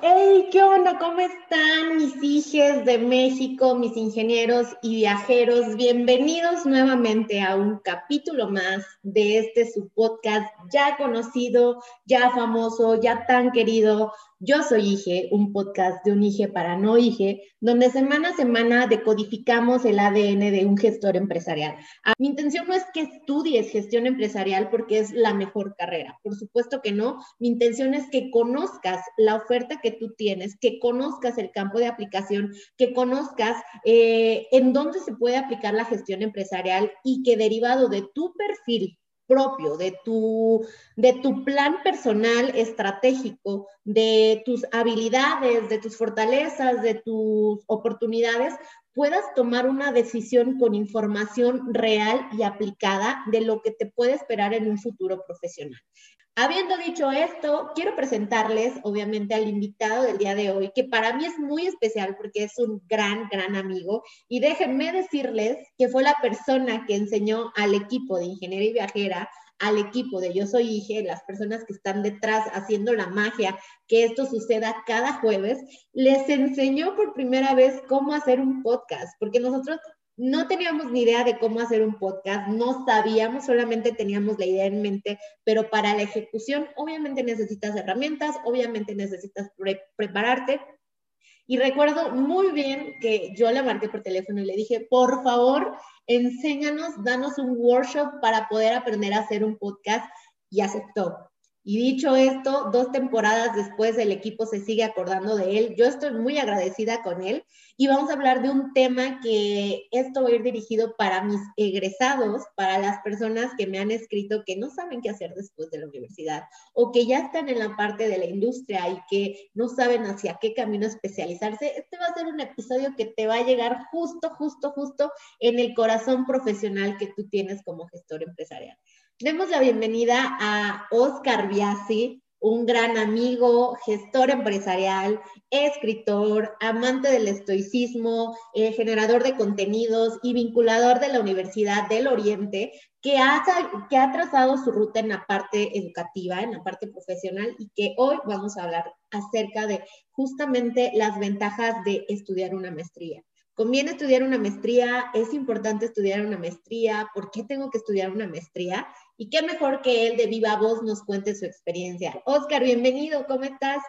Hey, ¿qué onda? ¿Cómo están mis hijos de México, mis ingenieros y viajeros? Bienvenidos nuevamente a un capítulo más de este su podcast ya conocido, ya famoso, ya tan querido, yo soy IGE, un podcast de un IGE para no IGE, donde semana a semana decodificamos el ADN de un gestor empresarial. Ah, mi intención no es que estudies gestión empresarial porque es la mejor carrera, por supuesto que no. Mi intención es que conozcas la oferta que tú tienes, que conozcas el campo de aplicación, que conozcas eh, en dónde se puede aplicar la gestión empresarial y que derivado de tu perfil propio, de tu, de tu plan personal estratégico, de tus habilidades, de tus fortalezas, de tus oportunidades, puedas tomar una decisión con información real y aplicada de lo que te puede esperar en un futuro profesional. Habiendo dicho esto, quiero presentarles, obviamente, al invitado del día de hoy, que para mí es muy especial porque es un gran, gran amigo. Y déjenme decirles que fue la persona que enseñó al equipo de Ingeniería y Viajera, al equipo de Yo Soy Ige, las personas que están detrás haciendo la magia, que esto suceda cada jueves, les enseñó por primera vez cómo hacer un podcast, porque nosotros no teníamos ni idea de cómo hacer un podcast, no sabíamos, solamente teníamos la idea en mente, pero para la ejecución obviamente necesitas herramientas, obviamente necesitas prepararte. Y recuerdo muy bien que yo le marqué por teléfono y le dije, por favor, enséñanos, danos un workshop para poder aprender a hacer un podcast y aceptó. Y dicho esto, dos temporadas después el equipo se sigue acordando de él. Yo estoy muy agradecida con él y vamos a hablar de un tema que esto va a ir dirigido para mis egresados, para las personas que me han escrito que no saben qué hacer después de la universidad o que ya están en la parte de la industria y que no saben hacia qué camino especializarse. Este va a ser un episodio que te va a llegar justo, justo, justo en el corazón profesional que tú tienes como gestor empresarial. Demos la bienvenida a Oscar Biasi, un gran amigo, gestor empresarial, escritor, amante del estoicismo, eh, generador de contenidos y vinculador de la Universidad del Oriente, que ha, que ha trazado su ruta en la parte educativa, en la parte profesional y que hoy vamos a hablar acerca de justamente las ventajas de estudiar una maestría. ¿Conviene estudiar una maestría? ¿Es importante estudiar una maestría? ¿Por qué tengo que estudiar una maestría? Y qué mejor que él de viva voz nos cuente su experiencia. Oscar, bienvenido, ¿cómo estás?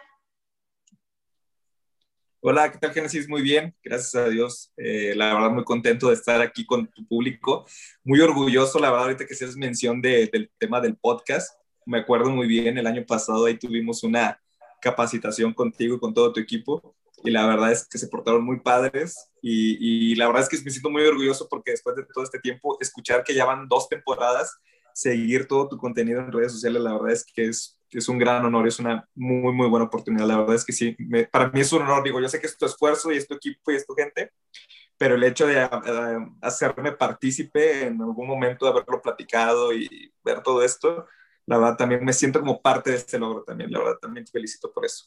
Hola, ¿qué tal, Génesis? Muy bien, gracias a Dios. Eh, la verdad, muy contento de estar aquí con tu público. Muy orgulloso, la verdad, ahorita que haces mención del tema del podcast. Me acuerdo muy bien, el año pasado ahí tuvimos una capacitación contigo y con todo tu equipo y la verdad es que se portaron muy padres y, y, la verdad es que me siento muy orgulloso porque después de todo este tiempo, escuchar que ya van dos temporadas, seguir todo tu contenido en redes sociales, la verdad es que es, es un gran honor, es una muy, muy buena oportunidad. La verdad es que sí, para mí es un honor, digo, yo sé que es tu esfuerzo y es tu equipo y es tu gente, pero el hecho de uh, hacerme partícipe en algún momento de haberlo platicado y ver todo esto, la verdad también me siento como parte de este logro también, la verdad también te felicito por eso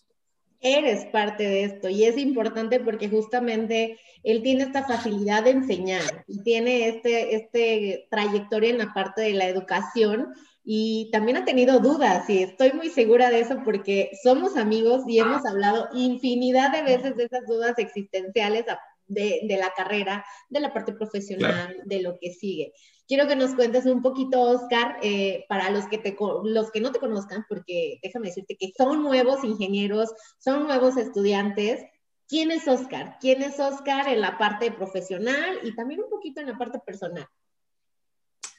eres parte de esto. Y es importante porque justamente él tiene esta facilidad de enseñar y tiene este, este trayectoria en la parte de la educación y también ha tenido dudas y estoy muy segura de eso porque somos amigos y hemos hablado infinidad de veces de esas dudas existenciales de, de la carrera, de la parte profesional, de lo que sigue. Quiero que nos cuentes un poquito, Oscar, eh, para los que, te, los que no te conozcan, porque déjame decirte que son nuevos ingenieros, son nuevos estudiantes. ¿Quién es Oscar? ¿Quién es Oscar en la parte profesional y también un poquito en la parte personal?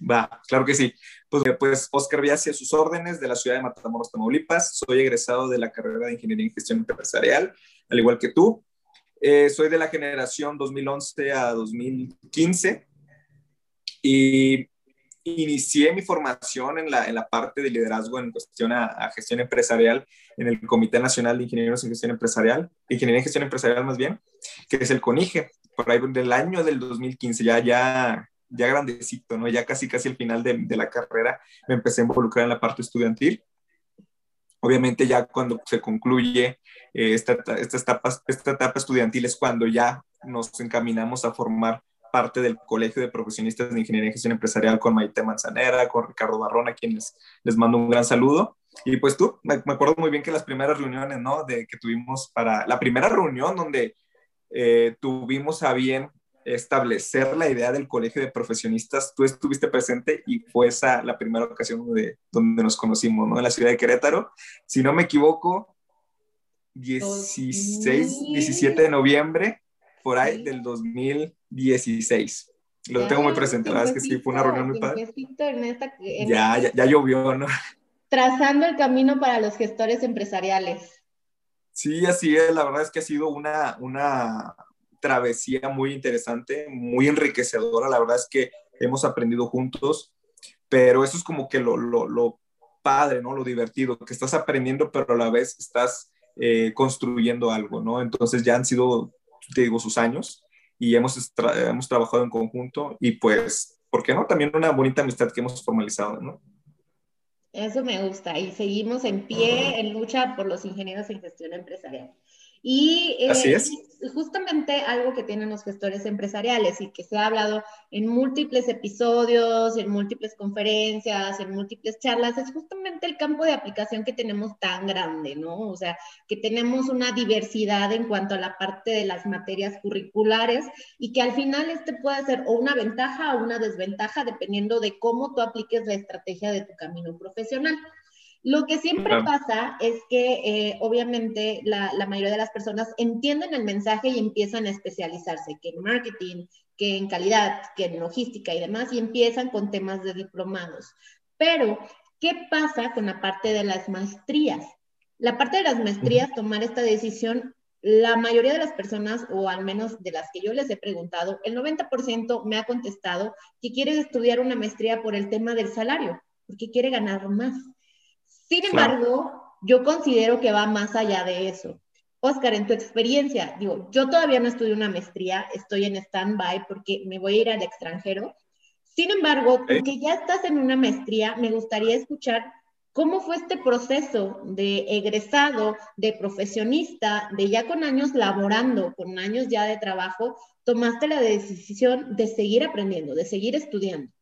Va, claro que sí. Pues, pues Oscar Viasi a sus órdenes de la ciudad de Matamoros, Tamaulipas. Soy egresado de la carrera de Ingeniería en Gestión Empresarial, al igual que tú. Eh, soy de la generación 2011 a 2015 y inicié mi formación en la, en la parte de liderazgo en cuestión a, gestión empresarial en el Comité Nacional de Ingenieros en Gestión Empresarial, Ingeniería en Gestión Empresarial más bien, que es el CONIGE, por ahí del año del 2015, ya, ya, ya grandecito, ¿no? Ya casi, casi al final de, de la carrera me empecé a involucrar en la parte estudiantil. Obviamente ya cuando se concluye eh, esta, esta, etapa, esta etapa estudiantil es cuando ya nos encaminamos a formar parte del Colegio de Profesionistas de Ingeniería y Gestión Empresarial con Maite Manzanera, con Ricardo Barrón, a quienes les mando un gran saludo. Y pues tú, me, acuerdo muy bien que las primeras reuniones, ¿no? De que tuvimos para la primera reunión donde eh, tuvimos a bien establecer la idea del colegio de profesionistas, tú estuviste presente y fue esa la primera ocasión donde, donde nos conocimos, ¿no? En la ciudad de Querétaro. Si no me equivoco, 16, 17 de noviembre, por ahí del 2016. Lo tengo muy presente, la verdad es que sí, fue una reunión muy padre. ya, ya, ya llovió, ¿no? Trazando el camino para los gestores empresariales. Sí, así es. La verdad es que ha sido una, una travesía muy interesante, muy enriquecedora. La verdad es que hemos aprendido juntos, pero eso es como que lo, lo, lo padre, ¿no? Lo divertido, que estás aprendiendo, pero a la vez estás eh, construyendo algo, ¿no? Entonces ya han sido, te digo, sus años y hemos, hemos trabajado en conjunto y pues, ¿por qué no? También una bonita amistad que hemos formalizado, ¿no? Eso me gusta y seguimos en pie en lucha por los ingenieros en gestión empresarial. Y eh, justamente algo que tienen los gestores empresariales y que se ha hablado en múltiples episodios, en múltiples conferencias, en múltiples charlas, es justamente el campo de aplicación que tenemos tan grande, ¿no? O sea, que tenemos una diversidad en cuanto a la parte de las materias curriculares y que al final este puede ser o una ventaja o una desventaja dependiendo de cómo tú apliques la estrategia de tu camino profesional. Lo que siempre pasa es que eh, obviamente la, mayoría de las personas entienden el mensaje y empiezan a especializarse, que en marketing, que en calidad, que en logística y demás, y empiezan con temas de diplomados. Pero, ¿qué pasa con la parte de las maestrías? La parte de las maestrías, tomar esta decisión, la mayoría de las personas, o al menos de las que yo les he preguntado, el 90% me ha contestado que quiere estudiar una maestría por el tema del salario, porque quiere ganar más. Sin embargo, yo considero que va más allá de eso. Oscar, en tu experiencia, digo, yo todavía no estudio una maestría, estoy en stand-by porque me voy a ir al extranjero. Sin embargo, tú que ya estás en una maestría, me gustaría escuchar cómo fue este proceso de egresado, de profesionista, de ya con años laborando, con años ya de trabajo, tomaste la decisión de seguir aprendiendo, de seguir estudiando.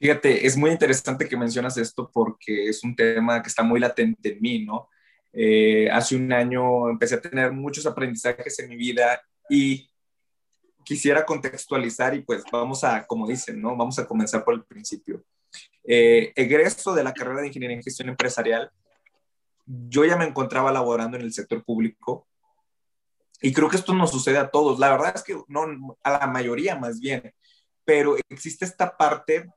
Fíjate, es muy interesante que mencionas esto porque es un tema que está muy latente en mí, ¿no? Eh, hace un año empecé a tener muchos aprendizajes en mi vida y quisiera contextualizar y pues vamos a, como dicen, ¿no? Vamos a comenzar por el principio. Eh, egreso de la carrera de Ingeniería en Gestión Empresarial, yo ya me encontraba laborando en el sector público y creo que esto nos sucede a todos. La verdad es que no, a la mayoría más bien, pero existe esta parte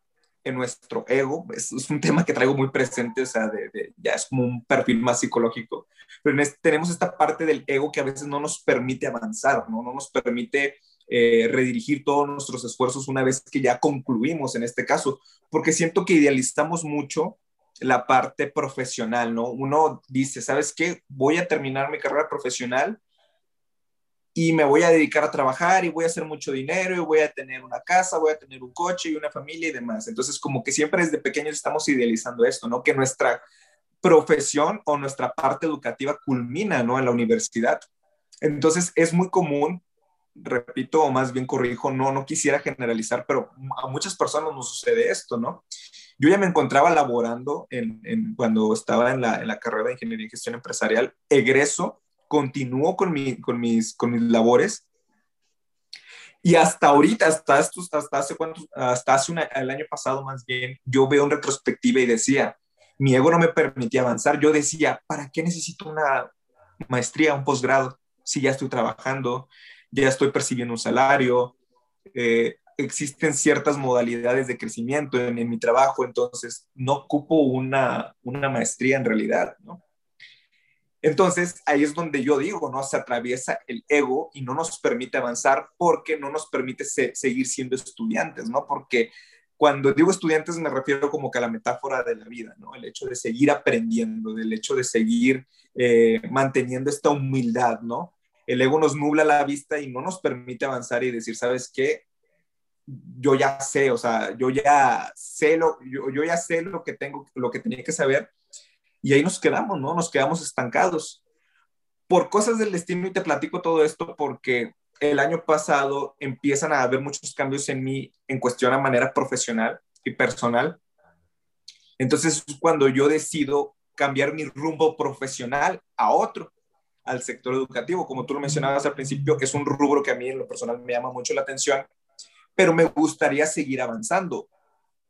en nuestro ego. Es, un tema que traigo muy presente, o sea, de, ya es como un perfil más psicológico. Pero tenemos esta parte del ego que a veces no nos permite avanzar, no, no nos permite eh, redirigir todos nuestros esfuerzos una vez que ya concluimos en este caso, porque siento que idealizamos mucho la parte profesional, ¿no? Uno dice, ¿sabes qué? Voy a terminar mi carrera profesional y me voy a dedicar a trabajar y voy a hacer mucho dinero y voy a tener una casa, voy a tener un coche y una familia y demás. Entonces, como que siempre desde pequeños estamos idealizando esto, ¿no? Que nuestra profesión o nuestra parte educativa culmina, ¿no? En la universidad. Entonces, es muy común, repito, o más bien corrijo, no, no quisiera generalizar, pero a muchas personas nos sucede esto, ¿no? Yo ya me encontraba laborando en, cuando estaba en la, en la carrera de Ingeniería y Gestión Empresarial, egreso continúo con, mi, con, mis, con mis labores. Y hasta ahorita, hasta, estos, hasta hace cuántos, hasta hace el año pasado más bien, yo veo en retrospectiva y decía, mi ego no me permitía avanzar. Yo decía, ¿para qué necesito una maestría, un posgrado? Si ya estoy trabajando, ya estoy percibiendo un salario, eh, existen ciertas modalidades de crecimiento en, mi trabajo, entonces no ocupo una, una maestría en realidad, ¿no? Entonces, ahí es donde yo digo, ¿no? Se atraviesa el ego y no nos permite avanzar porque no nos permite seguir siendo estudiantes, ¿no? Porque cuando digo estudiantes me refiero como que a la metáfora de la vida, ¿no? El hecho de seguir aprendiendo, del hecho de seguir eh, manteniendo esta humildad, ¿no? El ego nos nubla la vista y no nos permite avanzar y decir, ¿sabes qué? Yo ya sé, o sea, yo ya sé lo, yo, yo ya sé lo que tengo, lo que tenía que saber y ahí nos quedamos, ¿no? Nos quedamos estancados. Por cosas del destino, y te platico todo esto porque el año pasado empiezan a haber muchos cambios en mí en cuestión a manera profesional y personal. Entonces es cuando yo decido cambiar mi rumbo profesional a otro, al sector educativo. Como tú lo mencionabas al principio, es un rubro que a mí en lo personal me llama mucho la atención, pero me gustaría seguir avanzando.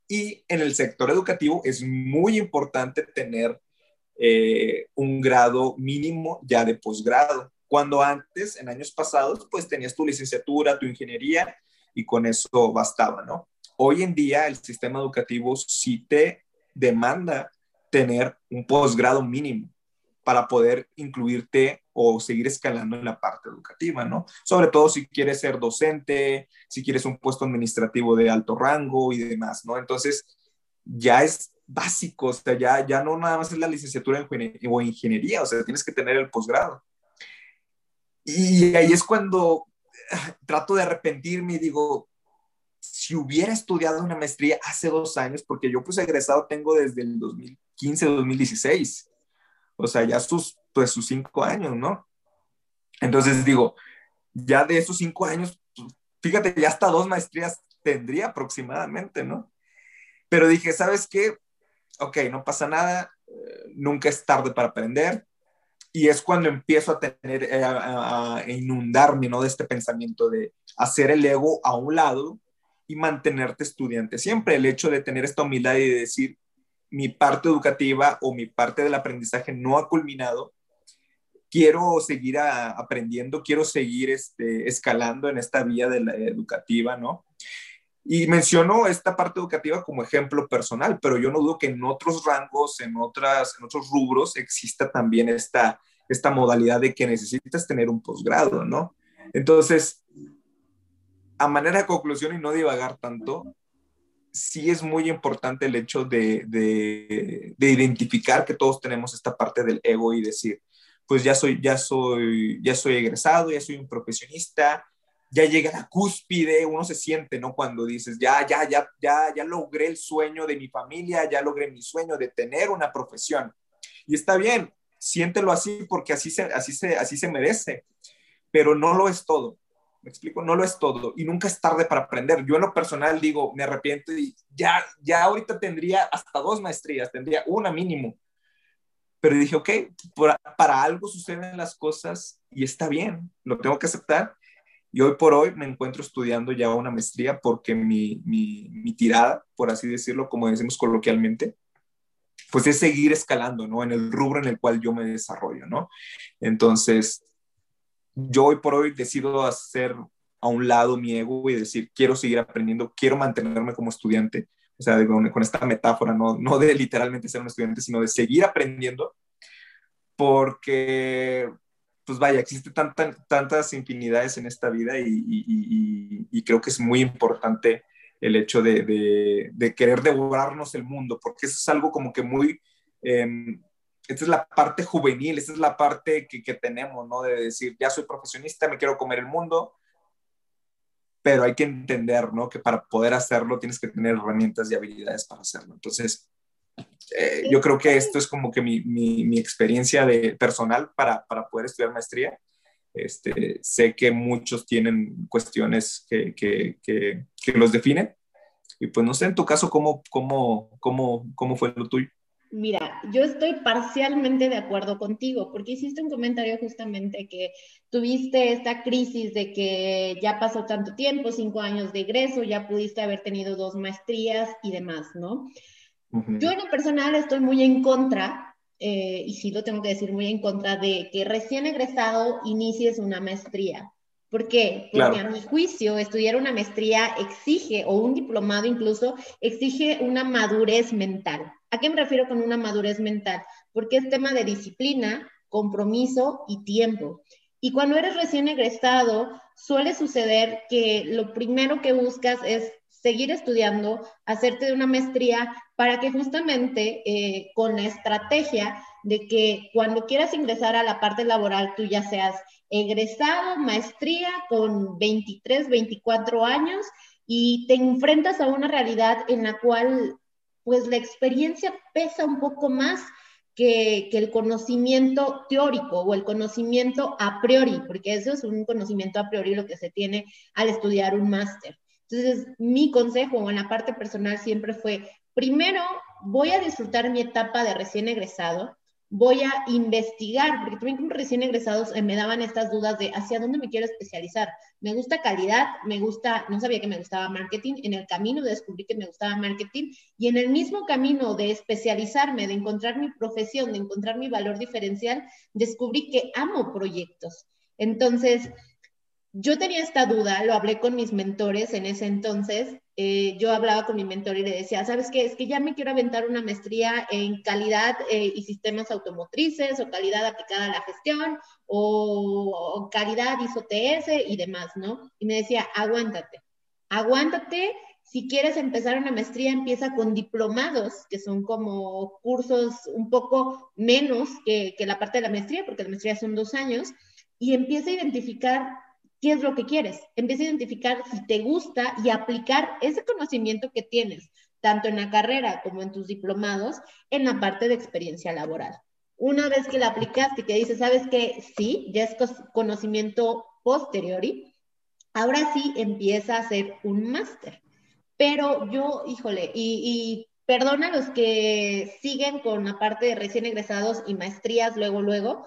Y en el sector educativo es muy importante tener eh, un grado mínimo ya de posgrado. Cuando antes, en años pasados, pues tenías tu licenciatura, tu ingeniería y con eso bastaba, ¿no? Hoy en día el sistema educativo sí te demanda tener un posgrado mínimo para poder incluirte o seguir escalando en la parte educativa, ¿no? Sobre todo si quieres ser docente, si quieres un puesto administrativo de alto rango y demás, ¿no? Entonces, ya es básico, o sea, ya, ya no nada más es la licenciatura en o ingeniería, o sea, tienes que tener el posgrado. Y ahí es cuando ah, trato de arrepentirme y digo, si hubiera estudiado una maestría hace dos años, porque yo pues egresado tengo desde el 2015, 2016, o sea, ya sus, pues sus cinco años, ¿no? Entonces digo, ya de esos cinco años, pues, fíjate, ya hasta dos maestrías tendría aproximadamente, ¿no? Pero dije, ¿sabes qué? Ok, no pasa nada, eh, nunca es tarde para aprender. Y es cuando empiezo a tener, eh, a, inundarme, ¿no? De este pensamiento de hacer el ego a un lado y mantenerte estudiante. Siempre el hecho de tener esta humildad y de decir, mi parte educativa o mi parte del aprendizaje no ha culminado, quiero seguir aprendiendo, quiero seguir este, escalando en esta vía de la educativa, ¿no? Y menciono esta parte educativa como ejemplo personal, pero yo no dudo que en otros rangos, en, otras, en otros rubros, exista también esta, esta modalidad de que necesitas tener un posgrado, ¿no? Entonces, a manera de conclusión y no divagar tanto, sí es muy importante el hecho de, de, de, identificar que todos tenemos esta parte del ego y decir, pues ya soy, ya soy, ya soy egresado, ya soy un profesionista, ya llega la cúspide, uno se siente, ¿no? Cuando dices, ya, ya, ya, ya, ya logré el sueño de mi familia, ya logré mi sueño de tener una profesión. Y está bien, siéntelo así porque así se, así se, así se merece, pero no lo es todo. Me explico, no lo es todo y nunca es tarde para aprender. Yo en lo personal digo, me arrepiento y ya, ya ahorita tendría hasta dos maestrías, tendría una mínimo. Pero dije, ok, para algo suceden las cosas y está bien, lo tengo que aceptar y hoy por hoy me encuentro estudiando ya una maestría porque mi, mi, tirada, por así decirlo, como decimos coloquialmente, pues es seguir escalando, ¿no? En el rubro en el cual yo me desarrollo, ¿no? Entonces, yo hoy por hoy decido hacer a un lado mi ego y decir, quiero seguir aprendiendo, quiero mantenerme como estudiante, o sea, con, con esta metáfora, no, no de literalmente ser un estudiante, sino de seguir aprendiendo, porque pues vaya, existen tantas infinidades en esta vida y, creo que es muy importante el hecho de, querer devorarnos el mundo, porque eso es algo como que muy, eh, esta es la parte juvenil, esta es la parte que, que, tenemos, ¿no? De decir, ya soy profesionista, me quiero comer el mundo, pero hay que entender, ¿no? Que para poder hacerlo tienes que tener herramientas y habilidades para hacerlo. Entonces, eh, yo creo que esto es como que mi, mi, experiencia de, personal para, para, poder estudiar maestría. Este, sé que muchos tienen cuestiones que, que, que, los definen. Y pues no sé, en tu caso, ¿cómo, cómo, cómo, cómo fue lo tuyo? Mira, yo estoy parcialmente de acuerdo contigo, porque hiciste un comentario justamente que tuviste esta crisis de que ya pasó tanto tiempo, cinco años de egreso, ya pudiste haber tenido dos maestrías y demás, ¿no? Yo en lo personal estoy muy en contra, eh, y sí lo tengo que decir, muy en contra de que recién egresado inicies una maestría. ¿Por qué? Porque a mi juicio estudiar una maestría exige, o un diplomado incluso, exige una madurez mental. ¿A qué me refiero con una madurez mental? Porque es tema de disciplina, compromiso y tiempo. Y cuando eres recién egresado, suele suceder que lo primero que buscas es seguir estudiando, hacerte de una maestría para que justamente eh, con la estrategia de que cuando quieras ingresar a la parte laboral tú ya seas egresado, maestría con 23, 24 años y te enfrentas a una realidad en la cual pues la experiencia pesa un poco más que, que, el conocimiento teórico o el conocimiento a priori, porque eso es un conocimiento a priori lo que se tiene al estudiar un máster. Entonces, mi consejo en la parte personal siempre fue, primero, voy a disfrutar mi etapa de recién egresado, voy a investigar, porque también como recién egresados eh, me daban estas dudas de hacia dónde me quiero especializar. Me gusta calidad, me gusta, no sabía que me gustaba marketing, en el camino descubrí que me gustaba marketing y en el mismo camino de especializarme, de encontrar mi profesión, de encontrar mi valor diferencial, descubrí que amo proyectos. Entonces, yo tenía esta duda, lo hablé con mis mentores en ese entonces. Eh, yo hablaba con mi mentor y le decía, ¿sabes qué? Es que ya me quiero aventar una maestría en calidad eh, y sistemas automotrices o calidad aplicada a la gestión o, calidad ISO-TS y demás, ¿no? Y me decía, aguántate, aguántate. Si quieres empezar una maestría, empieza con diplomados, que son como cursos un poco menos que, que la parte de la maestría, porque la maestría son dos años, y empieza a identificar qué es lo que quieres. Empieza a identificar si te gusta y aplicar ese conocimiento que tienes, tanto en la carrera como en tus diplomados, en la parte de experiencia laboral. Una vez que la aplicaste y que dices, sabes que sí, ya es conocimiento posteriori, ahora sí empieza a hacer un máster. Pero yo, híjole, y, y perdona a los que siguen con la parte de recién egresados y maestrías luego, luego,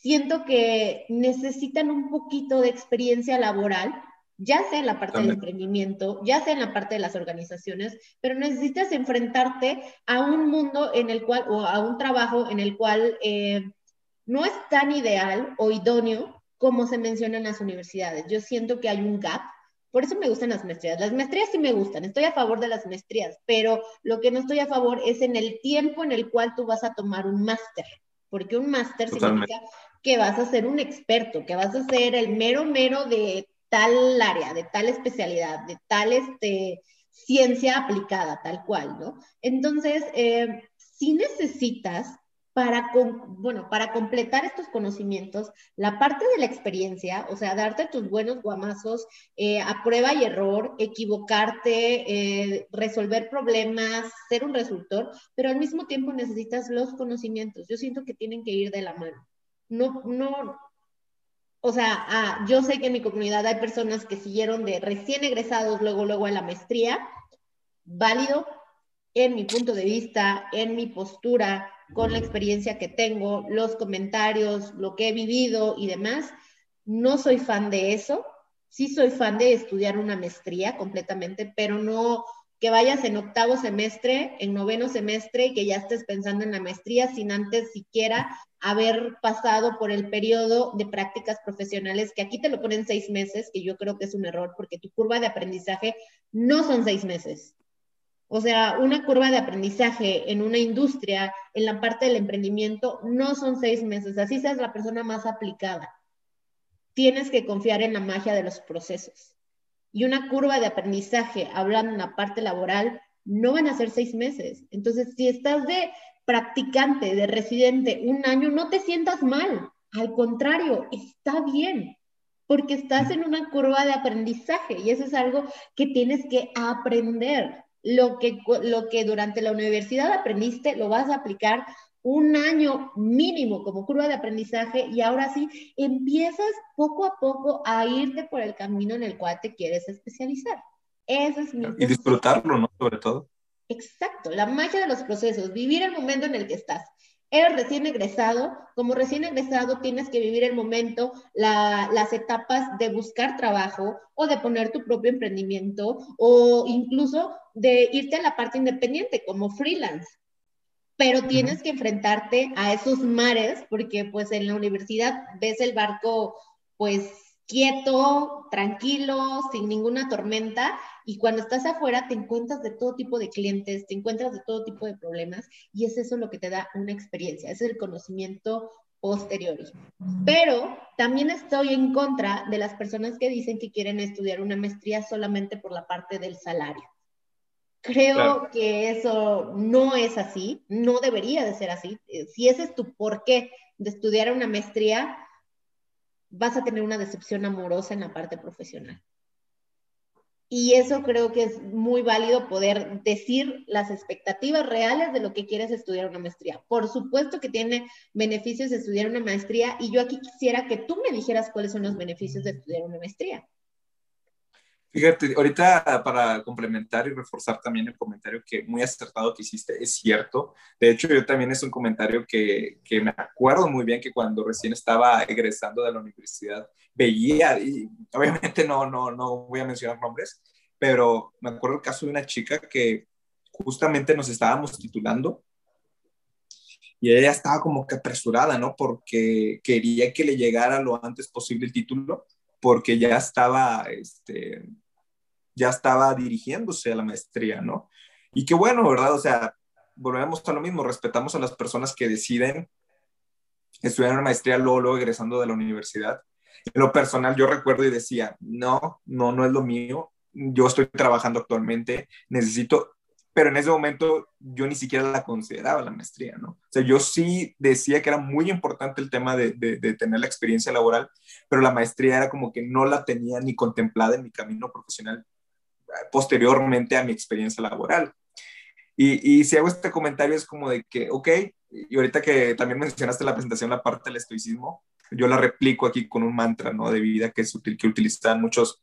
siento que necesitan un poquito de experiencia laboral, ya sea en la parte del emprendimiento, ya sea en la parte de las organizaciones, pero necesitas enfrentarte a un mundo en el cual, o a un trabajo en el cual eh, no es tan ideal o idóneo como se menciona en las universidades. Yo siento que hay un gap. Por eso me gustan las maestrías. Las maestrías sí me gustan, estoy a favor de las maestrías, pero lo que no estoy a favor es en el tiempo en el cual tú vas a tomar un máster, porque un máster significa que vas a ser un experto, que vas a ser el mero mero de tal área, de tal especialidad, de tal este, ciencia aplicada, tal cual, ¿no? Entonces, eh, si necesitas para, bueno, para completar estos conocimientos, la parte de la experiencia, o sea, darte tus buenos guamazos eh, a prueba y error, equivocarte, eh, resolver problemas, ser un resultor, pero al mismo tiempo necesitas los conocimientos. Yo siento que tienen que ir de la mano no, no, o sea, ah, yo sé que en mi comunidad hay personas que siguieron de recién egresados luego, luego a la maestría, válido en mi punto de vista, en mi postura, con la experiencia que tengo, los comentarios, lo que he vivido y demás. No soy fan de eso. Sí soy fan de estudiar una maestría completamente, pero no que vayas en octavo semestre, en noveno semestre y que ya estés pensando en la maestría sin antes siquiera haber pasado por el periodo de prácticas profesionales, que aquí te lo ponen seis meses, que yo creo que es un error porque tu curva de aprendizaje no son seis meses. O sea, una curva de aprendizaje en una industria, en la parte del emprendimiento, no son seis meses, así seas la persona más aplicada. Tienes que confiar en la magia de los procesos y una curva de aprendizaje, hablando en la parte laboral, no van a ser seis meses. Entonces, si estás de practicante, de residente un año, no te sientas mal. Al contrario, está bien, porque estás en una curva de aprendizaje y eso es algo que tienes que aprender. Lo que, lo que durante la universidad aprendiste, lo vas a aplicar un año mínimo como curva de aprendizaje y ahora sí empiezas poco a poco a irte por el camino en el cual te quieres especializar. Ese es mi... Y disfrutarlo, ¿no? Sobre todo. Exacto, la magia de los procesos, vivir el momento en el que estás. Eres recién egresado, como recién egresado tienes que vivir el momento, las etapas de buscar trabajo o de poner tu propio emprendimiento o incluso de irte a la parte independiente como freelance. Pero tienes que enfrentarte a esos mares porque pues en la universidad ves el barco pues quieto, tranquilo, sin ninguna tormenta y cuando estás afuera te encuentras de todo tipo de clientes, te encuentras de todo tipo de problemas y es eso lo que te da una experiencia, es el conocimiento posterior. Pero también estoy en contra de las personas que dicen que quieren estudiar una maestría solamente por la parte del salario. Creo que eso no es así, no debería de ser así. Eh, si ese es tu porqué de estudiar una maestría, vas a tener una decepción amorosa en la parte profesional. Y eso creo que es muy válido poder decir las expectativas reales de lo que quieres estudiar una maestría. Por supuesto que tiene beneficios estudiar una maestría y yo aquí quisiera que tú me dijeras cuáles son los beneficios de estudiar una maestría. Fíjate, ahorita para complementar y reforzar también el comentario que muy acertado que hiciste, es cierto. De hecho, yo también es un comentario que, que me acuerdo muy bien que cuando recién estaba egresando de la universidad veía, y obviamente no, no, no voy a mencionar nombres, pero me acuerdo el caso de una chica que justamente nos estábamos titulando y ella estaba como que apresurada, ¿no? Porque quería que le llegara lo antes posible el título, porque ya estaba, este, ya estaba dirigiéndose a la maestría, ¿no? Y qué bueno, ¿verdad? O sea, volvemos a lo mismo, respetamos a las personas que deciden estudiar una maestría luego, luego egresando de la universidad. En lo personal, yo recuerdo y decía, no, no, no es lo mío. Yo estoy trabajando actualmente, necesito, pero en ese momento yo ni siquiera la consideraba la maestría, ¿no? O sea, yo sí decía que era muy importante el tema de, de, de tener la experiencia laboral, pero la maestría era como que no la tenía ni contemplada en mi camino profesional posteriormente a mi experiencia laboral. Y, y, si hago este comentario es como de que, ok, y ahorita que también mencionaste la presentación, la parte del estoicismo, yo la replico aquí con un mantra ¿no? de vida que, es útil, que utilizan muchos,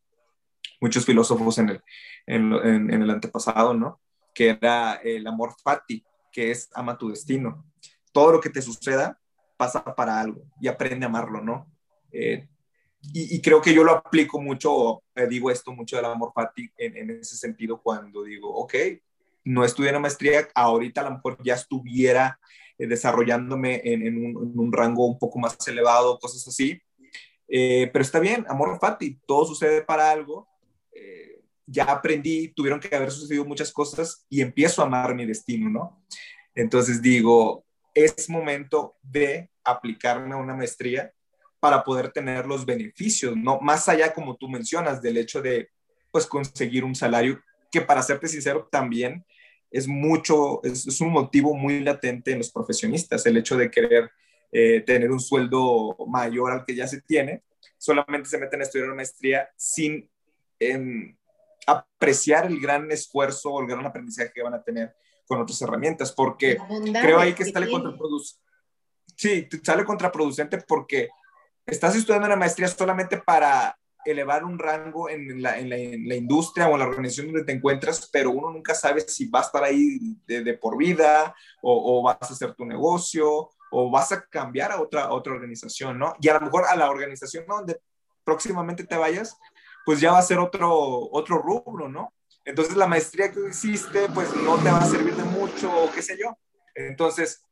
muchos filósofos en el, en, el antepasado, ¿no? que era el amor fati, que es ama tu destino. Todo lo que te suceda pasa para algo y aprende a amarlo, ¿no? Eh, y, creo que yo lo aplico mucho, eh, digo esto mucho del amor fati en, ese sentido cuando digo, ok, no estudié una maestría, ahorita a lo mejor ya estuviera eh, desarrollándome en, un, rango un poco más elevado, cosas así. Eh, pero está bien, amor fati, todo sucede para algo. Ya aprendí, tuvieron que haber sucedido muchas cosas y empiezo a amar mi destino, ¿no? Entonces digo, es momento de aplicarme a una maestría para poder tener los beneficios, ¿no? Más allá, como tú mencionas, del hecho de, pues, conseguir un salario que, para serte sincero, también es mucho, es, es un motivo muy latente en los profesionistas, el hecho de querer eh, tener un sueldo mayor al que ya se tiene, solamente se meten a estudiar una maestría sin eh, apreciar el gran esfuerzo o el gran aprendizaje que van a tener con otras herramientas, porque creo ahí que sale contraproducente. Sí, sale contraproducente porque estás estudiando una maestría solamente para elevar un rango en la, en, la, industria o en la organización donde te encuentras, pero uno nunca sabe si vas a estar ahí de, por vida o, vas a hacer tu negocio o vas a cambiar a otra, otra organización, ¿no? Y a lo mejor a la organización donde próximamente te vayas, pues ya va a ser otro, otro rubro, ¿no? Entonces la maestría que hiciste, pues no te va a servir de mucho o qué sé yo. Entonces,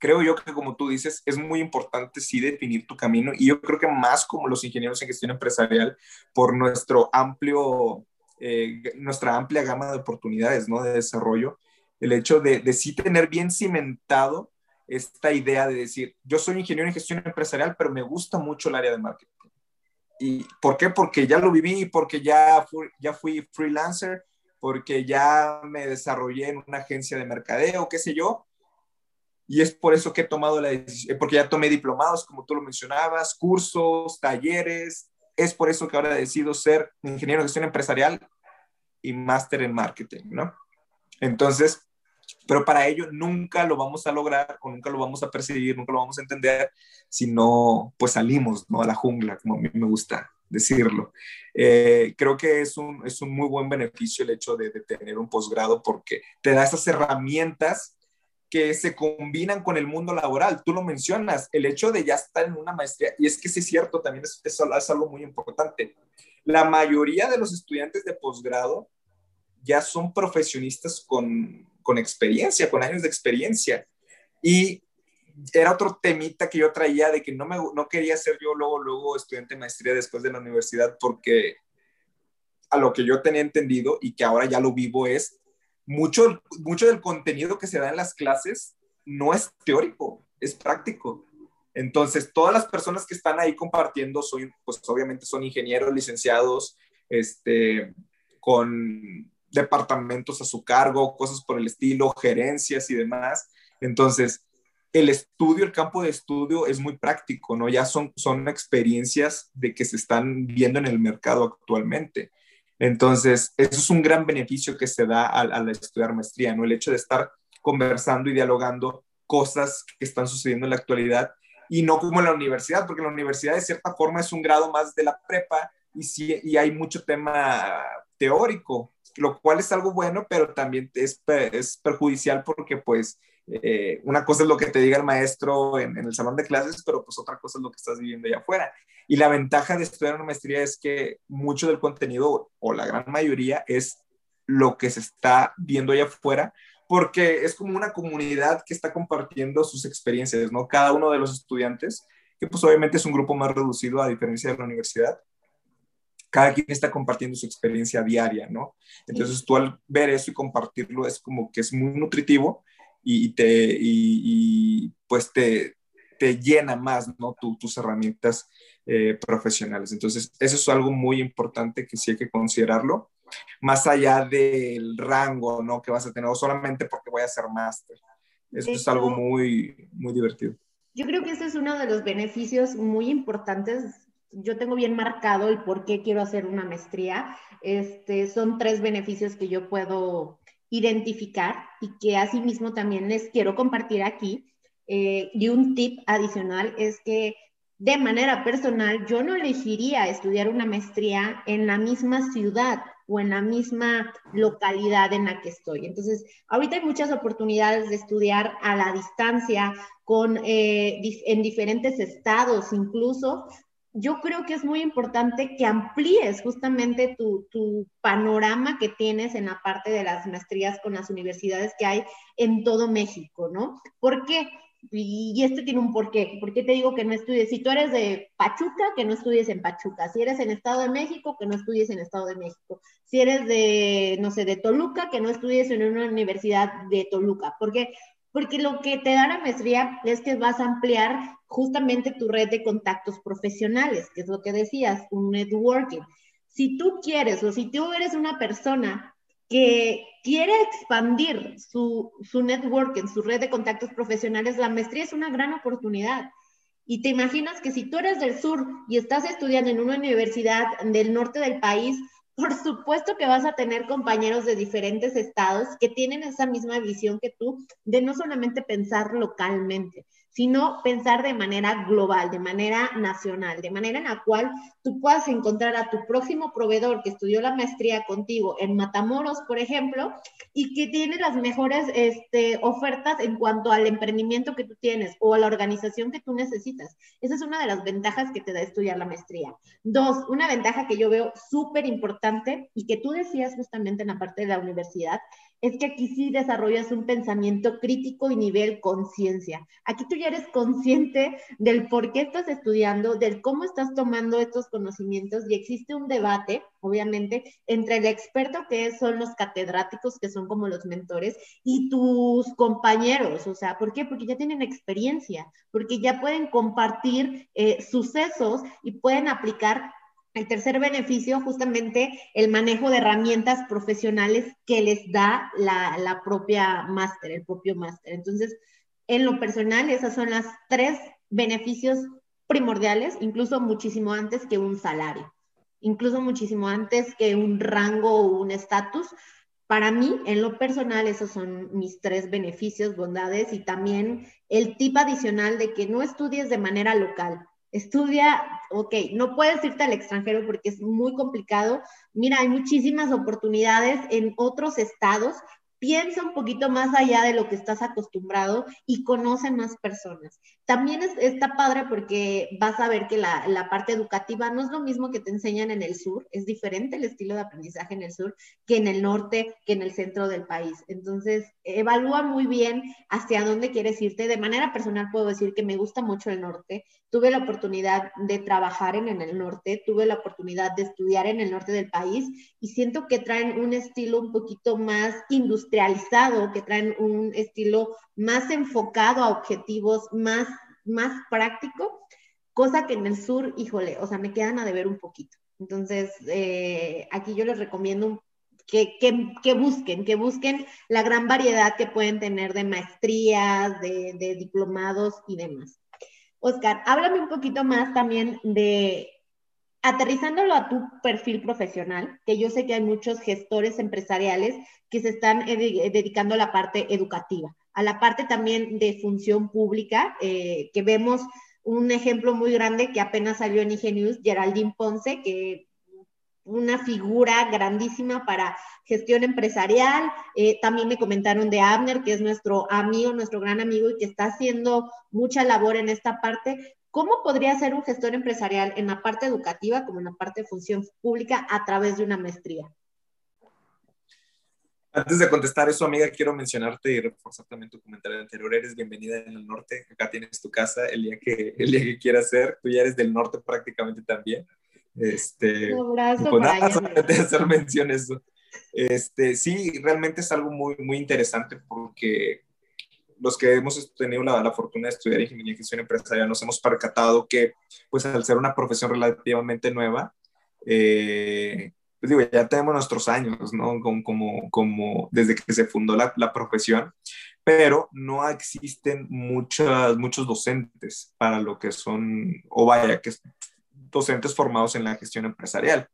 creo yo que como tú dices, es muy importante sí definir tu camino y yo creo que más como los ingenieros en gestión empresarial, por nuestro amplio, eh, nuestra amplia gama de oportunidades, ¿no? De desarrollo, el hecho de, de sí tener bien cimentado esta idea de decir, yo soy ingeniero en gestión empresarial, pero me gusta mucho el área de marketing. ¿Y por qué? Porque ya lo viví, porque ya fui, ya fui freelancer, porque ya me desarrollé en una agencia de mercadeo, qué sé yo, y es por eso que he tomado la decisión, porque ya tomé diplomados, como tú lo mencionabas, cursos, talleres, es por eso que ahora decido ser ingeniero de gestión empresarial y máster en marketing, ¿no? Entonces, pero para ello nunca lo vamos a lograr o nunca lo vamos a perseguir, nunca lo vamos a entender si no, pues salimos, ¿no? A la jungla, como a mí me gusta decirlo. Eh, creo que es un, es un muy buen beneficio el hecho de, de tener un posgrado porque te da esas herramientas que se combinan con el mundo laboral. Tú lo mencionas, el hecho de ya estar en una maestría, y es que sí es cierto, también es, es, es algo muy importante. La mayoría de los estudiantes de posgrado ya son profesionistas con, con experiencia, con años de experiencia. Y era otro temita que yo traía de que no, me, no quería ser yo luego, luego estudiante de maestría después de la universidad porque a lo que yo tenía entendido y que ahora ya lo vivo es mucho, mucho del contenido que se da en las clases no es teórico, es práctico. Entonces, todas las personas que están ahí compartiendo, soy, pues obviamente son ingenieros, licenciados, este, con departamentos a su cargo, cosas por el estilo, gerencias y demás. Entonces, el estudio, el campo de estudio es muy práctico, ¿no? Ya son, son experiencias de que se están viendo en el mercado actualmente. Entonces, eso es un gran beneficio que se da al, estudiar maestría, ¿no? El hecho de estar conversando y dialogando cosas que están sucediendo en la actualidad y no como en la universidad, porque la universidad de cierta forma es un grado más de la prepa y, sí, y hay mucho tema teórico, lo cual es algo bueno, pero también es perjudicial porque pues eh, una cosa es lo que te diga el maestro en, en, el salón de clases, pero pues otra cosa es lo que estás viviendo allá afuera. Y la ventaja de estudiar una maestría es que mucho del contenido, o la gran mayoría, es lo que se está viendo allá afuera, porque es como una comunidad que está compartiendo sus experiencias, ¿no? Cada uno de los estudiantes, que pues obviamente es un grupo más reducido a diferencia de la universidad, cada quien está compartiendo su experiencia diaria, ¿no? Entonces tú al ver eso y compartirlo es como que es muy nutritivo y, te, y, pues te, te, llena más, ¿no? tus herramientas eh, profesionales. Entonces, eso es algo muy importante que sí hay que considerarlo, más allá del rango, ¿no? Que vas a tener, o solamente porque voy a hacer máster. Eso es algo muy, muy divertido. Yo creo que ese es uno de los beneficios muy importantes yo tengo bien marcado el por qué quiero hacer una maestría. Este, son tres beneficios que yo puedo identificar y que asimismo también les quiero compartir aquí. Eh, y un tip adicional es que de manera personal yo no elegiría estudiar una maestría en la misma ciudad o en la misma localidad en la que estoy. Entonces, ahorita hay muchas oportunidades de estudiar a la distancia, con, eh, en diferentes estados incluso, yo creo que es muy importante que amplíes justamente tu, panorama que tienes en la parte de las maestrías con las universidades que hay en todo México, ¿no? ¿Por qué? Y, este tiene un porqué. ¿Por qué te digo que no estudies? Si tú eres de Pachuca, que no estudies en Pachuca. Si eres en Estado de México, que no estudies en Estado de México. Si eres de, no sé, de Toluca, que no estudies en una universidad de Toluca. ¿Por qué? Porque lo que te da la maestría es que vas a ampliar justamente tu red de contactos profesionales, que es lo que decías, un networking. Si tú quieres o si tú eres una persona que quiere expandir su, su networking, su red de contactos profesionales, la maestría es una gran oportunidad. Y te imaginas que si tú eres del sur y estás estudiando en una universidad del norte del país, por supuesto que vas a tener compañeros de diferentes estados que tienen esa misma visión que tú de no solamente pensar localmente, sino pensar de manera global, de manera nacional, de manera en la cual tú puedas encontrar a tu próximo proveedor que estudió la maestría contigo en Matamoros, por ejemplo, y que tiene las mejores este, ofertas en cuanto al emprendimiento que tú tienes o a la organización que tú necesitas. Esa es una de las ventajas que te da estudiar la maestría. Dos, una ventaja que yo veo súper importante y que tú decías justamente en la parte de la universidad, es que aquí sí desarrollas un pensamiento crítico y nivel conciencia. Aquí tú ya eres consciente del por qué estás estudiando, del cómo estás tomando estos conocimientos y existe un debate, obviamente, entre el experto que son los catedráticos, que son como los mentores, y tus compañeros. O sea, ¿por qué? Porque ya tienen experiencia, porque ya pueden compartir eh, sucesos y pueden aplicar el tercer beneficio, justamente el manejo de herramientas profesionales que les da la, propia máster, el propio máster. Entonces, en lo personal, esas son las tres beneficios primordiales, incluso muchísimo antes que un salario, incluso muchísimo antes que un rango o un estatus. Para mí, en lo personal, esos son mis tres beneficios, bondades y también el tip adicional de que no estudies de manera local Estudia, ok, no puedes irte al extranjero porque es muy complicado. Mira, hay muchísimas oportunidades en otros estados piensa un poquito más allá de lo que estás acostumbrado y conoce más personas. También es, está padre porque vas a ver que la, la, parte educativa no es lo mismo que te enseñan en el sur, es diferente el estilo de aprendizaje en el sur que en el norte, que en el centro del país. Entonces, evalúa muy bien hacia dónde quieres irte. De manera personal puedo decir que me gusta mucho el norte. Tuve la oportunidad de trabajar en, en el norte, tuve la oportunidad de estudiar en el norte del país y siento que traen un estilo un poquito más industrial industrializado, que traen un estilo más enfocado a objetivos, más, más práctico, cosa que en el sur, híjole, o sea, me quedan a deber un poquito. Entonces, eh, aquí yo les recomiendo que, que, que, busquen, que busquen la gran variedad que pueden tener de maestrías, de, de diplomados y demás. Oscar, háblame un poquito más también de aterrizándolo a tu perfil profesional, que yo sé que hay muchos gestores empresariales que se están dedicando a la parte educativa, a la parte también de función pública, eh, que vemos un ejemplo muy grande que apenas salió en IG News, Geraldine Ponce, que una figura grandísima para gestión empresarial. Eh, también me comentaron de Abner, que es nuestro amigo, nuestro gran amigo y que está haciendo mucha labor en esta parte. ¿Cómo podría ser un gestor empresarial en la parte educativa como en la parte de función pública a través de una maestría? Antes de contestar eso, amiga, quiero mencionarte y reforzar también tu comentario anterior. Eres bienvenida en el norte. Acá tienes tu casa el día que, el día que quieras ser. Tú ya eres del norte prácticamente también. Este, Un abrazo pues nada, solamente hacer mención eso. Este, sí, realmente es algo muy, muy interesante porque los que hemos tenido la, la fortuna de estudiar ingeniería y gestión empresarial nos hemos percatado que, pues al ser una profesión relativamente nueva, eh, pues digo, ya tenemos nuestros años, ¿no? Como, como, como desde que se fundó la, la, profesión, pero no existen muchas, muchos docentes para lo que son, o vaya, que docentes formados en la gestión empresarial.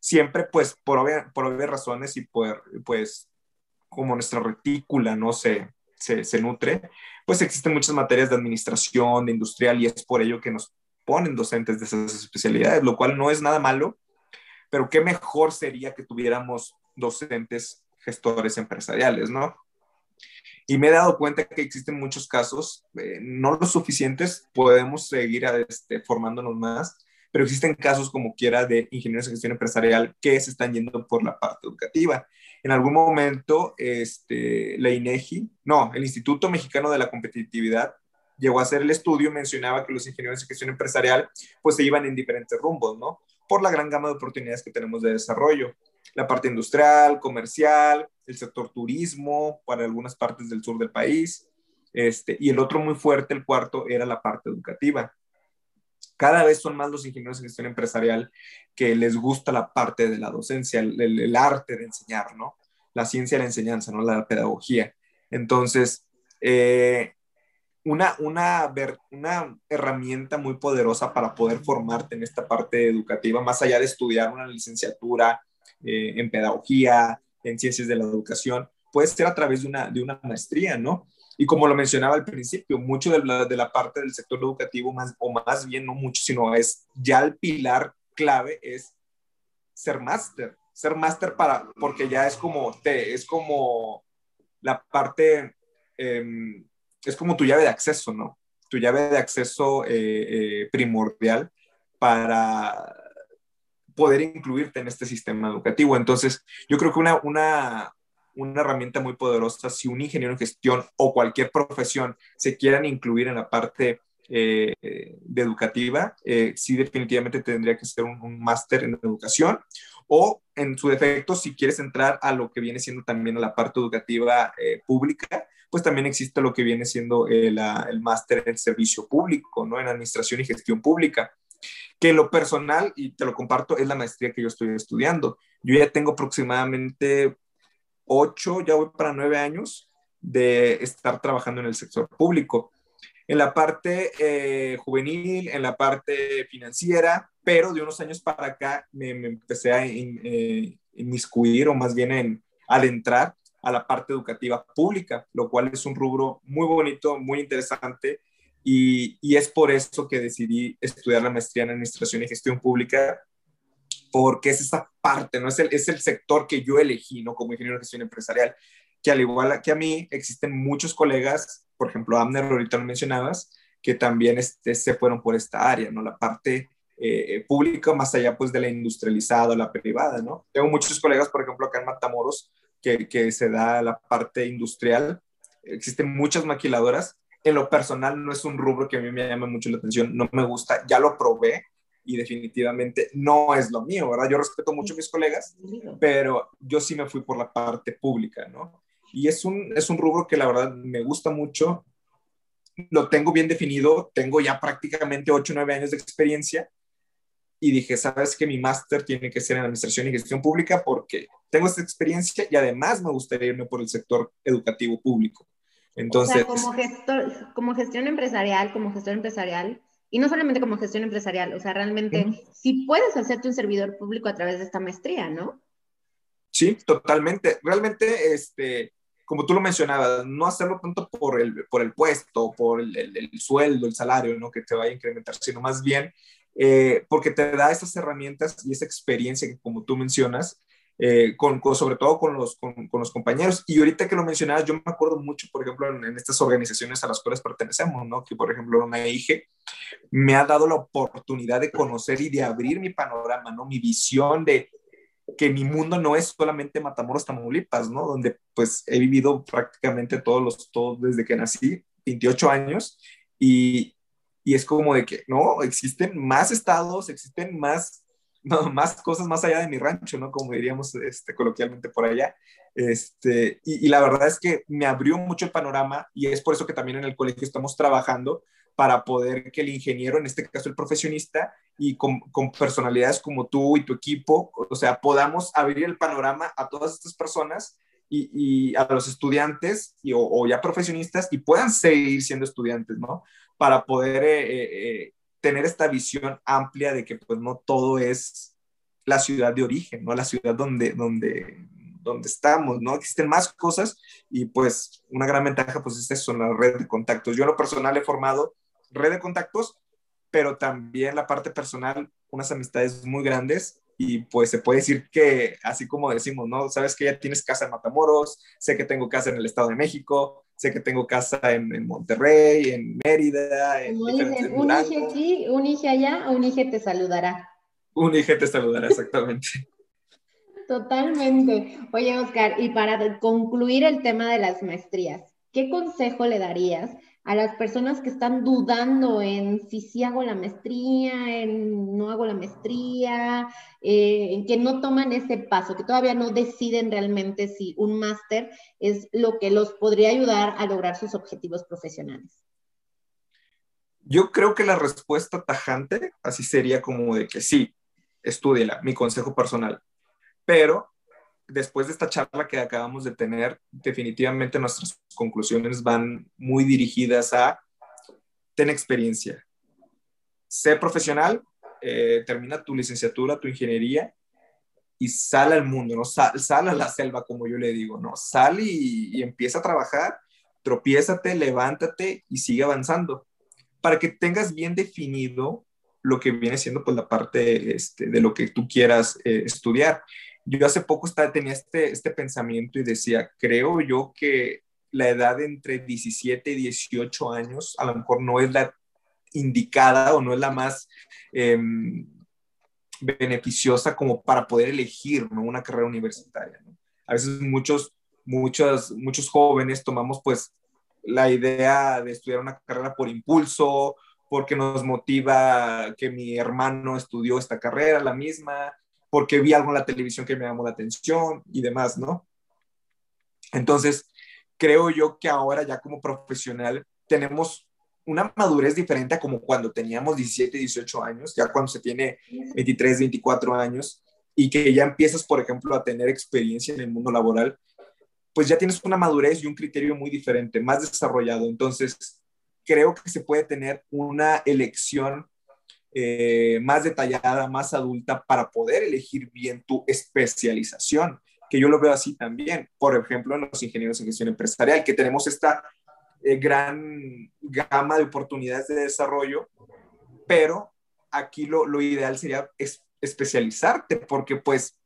Siempre, pues, por, por obvias razones y por, pues, como nuestra retícula no se, se, se nutre, pues existen muchas materias de administración, de industrial, y es por ello que nos ponen docentes de esas especialidades, lo cual no es nada malo, pero qué mejor sería que tuviéramos docentes gestores empresariales, ¿no? Y me he dado cuenta que existen muchos casos, eh, no los suficientes, podemos seguir este, formándonos más, pero existen casos como quiera de ingenieros de gestión empresarial que se están yendo por la parte educativa. En algún momento, este, la INEGI, no, el Instituto Mexicano de la Competitividad llegó a hacer el estudio, mencionaba que los ingenieros de gestión empresarial pues se iban en diferentes rumbos, ¿no? Por la gran gama de oportunidades que tenemos de desarrollo. La parte industrial, comercial, el sector turismo para algunas partes del sur del país. Este, y el otro muy fuerte, el cuarto, era la parte educativa. Cada vez son más los ingenieros de gestión empresarial que les gusta la parte de la docencia, el arte de enseñar, ¿no? La ciencia de la enseñanza, ¿no? La pedagogía. Entonces, eh, una, una, una, herramienta muy poderosa para poder formarte en esta parte educativa, más allá de estudiar una licenciatura eh, en pedagogía, en ciencias de la educación, puede ser a través de una, de una maestría, ¿no? Y como lo mencionaba al principio, mucho de la, de la parte del sector educativo, más, o más bien no mucho, sino es ya el pilar clave es ser máster, ser máster para, porque ya es como, te, es como la parte... Eh, es como tu llave de acceso, ¿no? Tu llave de acceso eh, eh, primordial para poder incluirte en este sistema educativo. Entonces, yo creo que una, una, una herramienta muy poderosa, si un ingeniero en gestión o cualquier profesión se quieran incluir en la parte eh, de educativa, eh, sí definitivamente tendría que ser un, máster en educación o en su defecto, si quieres entrar a lo que viene siendo también la parte educativa eh, pública, pues también existe lo que viene siendo el, el máster en servicio público, ¿no? En administración y gestión pública, que lo personal, y te lo comparto, es la maestría que yo estoy estudiando. Yo ya tengo aproximadamente ocho, ya voy para nueve años de estar trabajando en el sector público. En la parte eh, juvenil, en la parte financiera, pero de unos años para acá me, empecé a in, eh, inmiscuir o más bien en, al entrar a la parte educativa pública, lo cual es un rubro muy bonito, muy interesante y, es por eso que decidí estudiar la maestría en Administración y Gestión Pública, porque es esa parte, ¿no? Es el, es el sector que yo elegí, ¿no? Como ingeniero de gestión empresarial, que al igual que a mí, existen muchos colegas, por ejemplo, Amner, ahorita lo mencionabas, que también este, se fueron por esta área, ¿no? La parte eh, pública más allá, pues, de la industrializada, la privada, ¿no? Tengo muchos colegas, por ejemplo, acá en Matamoros, que, que se da la parte industrial. Existen muchas maquiladoras. En lo personal no es un rubro que a mí me llama mucho la atención, no me gusta, ya lo probé y definitivamente no es lo mío, ¿verdad? Yo respeto mucho a mis colegas, pero yo sí me fui por la parte pública, ¿no? Y es un, es un rubro que la verdad me gusta mucho, lo tengo bien definido, tengo ya prácticamente 8 o 9 años de experiencia y dije, sabes que mi máster tiene que ser en administración y gestión pública porque tengo esta experiencia y además me gustaría irme por el sector educativo público. Entonces, o sea, como, gestor, como gestión empresarial, como gestor empresarial, y no solamente como gestión empresarial, o sea, realmente sí puedes hacerte un servidor público a través de esta maestría, ¿no? Sí, totalmente. Realmente, este, como tú lo mencionabas, no hacerlo tanto por el, por el puesto, por el, el, el sueldo, el salario, ¿no? Que te vaya a incrementar, sino más bien eh, porque te da esas herramientas y esa experiencia que como tú mencionas, eh, con, sobre todo con los, con, los compañeros. Y ahorita que lo mencionabas, yo me acuerdo mucho, por ejemplo, en, estas organizaciones a las cuales pertenecemos, ¿no? Que, por ejemplo, una IGE me ha dado la oportunidad de conocer y de abrir mi panorama, ¿no? Mi visión de que mi mundo no es solamente Matamoros, Tamaulipas, ¿no? Donde pues he vivido prácticamente todos los, todos desde que nací, 28 años, y, y es como de que, no, existen más estados, existen más, no, más cosas más allá de mi rancho, ¿no? Como diríamos este, coloquialmente por allá. Este, y, y, la verdad es que me abrió mucho el panorama y es por eso que también en el colegio estamos trabajando para poder que el ingeniero, en este caso el profesionista, y con, con, personalidades como tú y tu equipo, o sea, podamos abrir el panorama a todas estas personas y, y a los estudiantes y, o, ya profesionistas y puedan seguir siendo estudiantes, ¿no? Para poder eh, eh, eh, tener esta visión amplia de que pues no todo es la ciudad de origen, ¿no? La ciudad donde, donde, donde estamos, ¿no? Existen más cosas y pues una gran ventaja pues es eso, la red de contactos. Yo en lo personal he formado red de contactos, pero también la parte personal, unas amistades muy grandes y pues se puede decir que, así como decimos, ¿no? Sabes que ya tienes casa en Matamoros, sé que tengo casa en el Estado de México, sé que tengo casa en, Monterrey, en Mérida, en un hije aquí, un hije allá, un hije te saludará. Un hije te saludará, exactamente. Totalmente. Oye, Oscar, y para concluir el tema de las maestrías, ¿qué consejo le darías a las personas que están dudando en si sí hago la maestría, en no hago la maestría, eh, en que no toman ese paso, que todavía no deciden realmente si un máster es lo que los podría ayudar a lograr sus objetivos profesionales? Yo creo que la respuesta tajante así sería como de que sí, estúdiela, mi consejo personal. Pero después de esta charla que acabamos de tener, definitivamente nuestras conclusiones van muy dirigidas a tener experiencia, sé profesional, eh, termina tu licenciatura, tu ingeniería y sal al mundo, ¿no? Sal, a la selva, como yo le digo, ¿no? Sal y, empieza a trabajar, tropiézate, levántate y sigue avanzando para que tengas bien definido lo que viene siendo pues la parte este, de lo que tú quieras eh, estudiar yo hace poco estaba, tenía este, este pensamiento y decía, creo yo que la edad entre 17 y 18 años a lo mejor no es la indicada o no es la más em, beneficiosa como para poder elegir una carrera universitaria. A veces muchos, muchos, muchos jóvenes tomamos pues la idea de estudiar una carrera por impulso, porque nos motiva que mi hermano estudió esta carrera, la misma, porque vi algo en la televisión que me llamó la atención y demás, ¿no? Entonces, creo yo que ahora ya como profesional tenemos una madurez diferente a como cuando teníamos 17, 18 años, ya cuando se tiene 23, 24 años y que ya empiezas, por ejemplo, a tener experiencia en el mundo laboral, pues ya tienes una madurez y un criterio muy diferente, más desarrollado. Entonces, creo que se puede tener una elección eh, más detallada, más adulta, para poder elegir bien tu especialización, que yo lo veo así también. Por ejemplo, en los ingenieros en gestión empresarial, que tenemos esta eh, gran gama de oportunidades de desarrollo, pero aquí lo, ideal sería especializarte, porque pues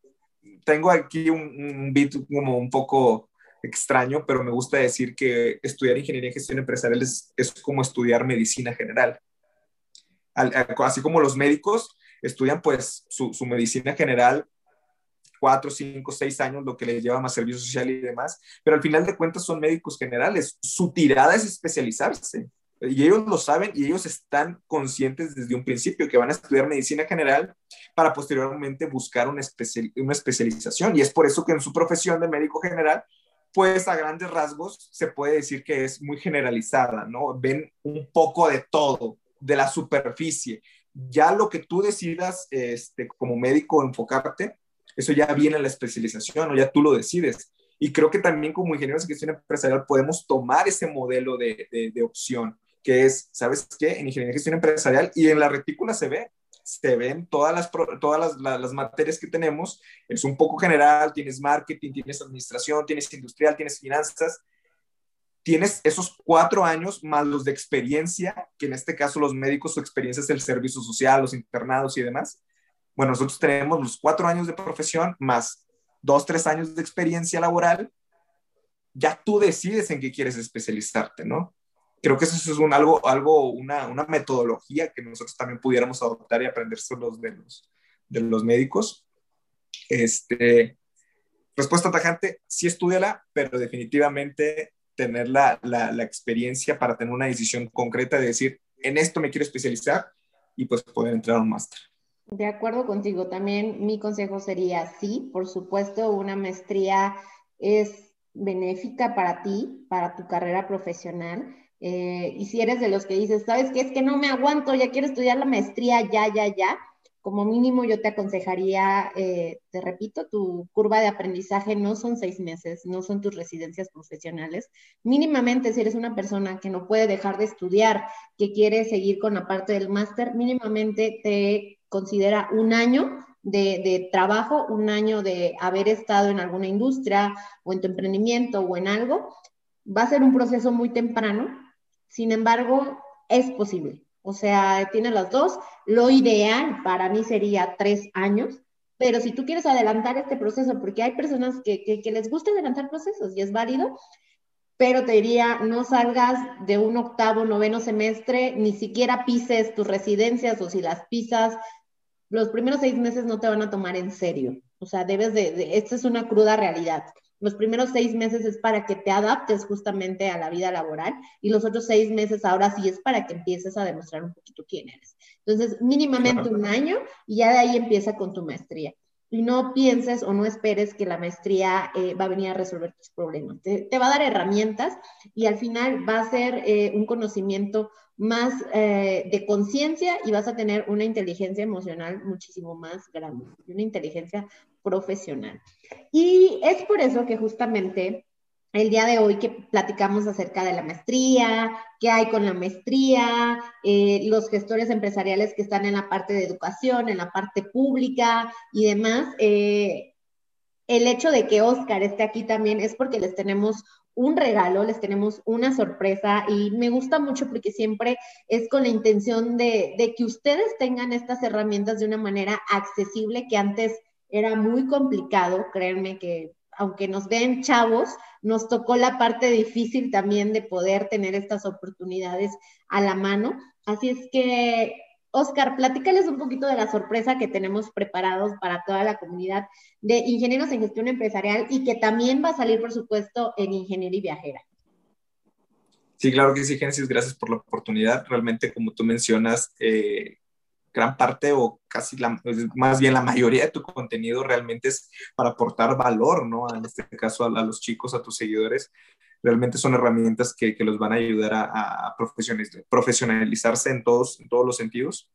tengo aquí un, un bit como un poco extraño, pero me gusta decir que estudiar ingeniería en gestión empresarial es, es como estudiar medicina general así como los médicos estudian pues su, medicina general cuatro, cinco, seis años, lo que les lleva más servicio social y demás, pero al final de cuentas son médicos generales. Su tirada es especializarse y ellos lo saben y ellos están conscientes desde un principio que van a estudiar medicina general para posteriormente buscar una, una especialización y es por eso que en su profesión de médico general pues a grandes rasgos se puede decir que es muy generalizada, ¿no? Ven un poco de todo, de la superficie. Ya lo que tú decidas este, como médico enfocarte, eso ya viene en la especialización o ya tú lo decides. Y creo que también como ingenieros de gestión empresarial podemos tomar ese modelo de, de, opción, que es, ¿sabes qué? En ingeniería de gestión empresarial y en la retícula se ve, se ven todas las, todas las, las, materias que tenemos, es un poco general, tienes marketing, tienes administración, tienes industrial, tienes finanzas, tienes esos cuatro años más los de experiencia, que en este caso los médicos, su experiencia es el servicio social, los internados y demás. Bueno, nosotros tenemos los cuatro años de profesión más dos, tres años de experiencia laboral. Ya tú decides en qué quieres especializarte, ¿no? Creo que eso es un, algo, algo una, una metodología que nosotros también pudiéramos adoptar y aprender los de los, de los médicos. Este, respuesta tajante, sí estudiala, pero definitivamente tener la, la, experiencia para tener una decisión concreta de decir, en esto me quiero especializar y pues poder entrar a un máster. De acuerdo contigo, también mi consejo sería, sí, por supuesto, una maestría es benéfica para ti, para tu carrera profesional. Eh, y si eres de los que dices, ¿sabes qué? Es que no me aguanto, ya quiero estudiar la maestría, ya, ya, ya como mínimo yo te aconsejaría, eh, te repito, tu curva de aprendizaje no son seis meses, no son tus residencias profesionales. Mínimamente, si eres una persona que no puede dejar de estudiar, que quiere seguir con la parte del máster, mínimamente te considera un año de, de, trabajo, un año de haber estado en alguna industria o en tu emprendimiento o en algo. Va a ser un proceso muy temprano, sin embargo, es posible. O sea, tiene las dos. Lo ideal para mí sería tres años, pero si tú quieres adelantar este proceso, porque hay personas que, que, les gusta adelantar procesos y es válido, pero te diría, no salgas de un octavo, noveno semestre, ni siquiera pises tus residencias o si las pisas, los primeros seis meses no te van a tomar en serio. O sea, debes de, esta es una cruda realidad. Los primeros seis meses es para que te adaptes justamente a la vida laboral y los otros seis meses ahora sí es para que empieces a demostrar un poquito quién eres. Entonces, mínimamente un año y ya de ahí empieza con tu maestría. Y no pienses o no esperes que la maestría eh, va a venir a resolver tus problemas. Te, va a dar herramientas y al final va a ser eh, un conocimiento más eh, de conciencia y vas a tener una inteligencia emocional muchísimo más grande, una inteligencia profesional. Y es por eso que justamente el día de hoy que platicamos acerca de la maestría, qué hay con la maestría, eh, los gestores empresariales que están en la parte de educación, en la parte pública y demás, eh, el hecho de que Oscar esté aquí también es porque les tenemos un regalo, les tenemos una sorpresa y me gusta mucho porque siempre es con la intención de, de, que ustedes tengan estas herramientas de una manera accesible que antes era muy complicado, créanme que aunque nos den chavos, nos tocó la parte difícil también de poder tener estas oportunidades a la mano. Así es que Oscar, platícales un poquito de la sorpresa que tenemos preparados para toda la comunidad de ingenieros en gestión empresarial y que también va a salir, por supuesto, en ingeniería y viajera. Sí, claro que sí, Genesis, gracias por la oportunidad. Realmente, como tú mencionas, eh, gran parte o casi más bien la mayoría de tu contenido realmente es para aportar valor, ¿no? En este caso a, los chicos, a tus seguidores. Realmente son herramientas que, los van a ayudar a, profesionalizarse en todos, en todos los sentidos.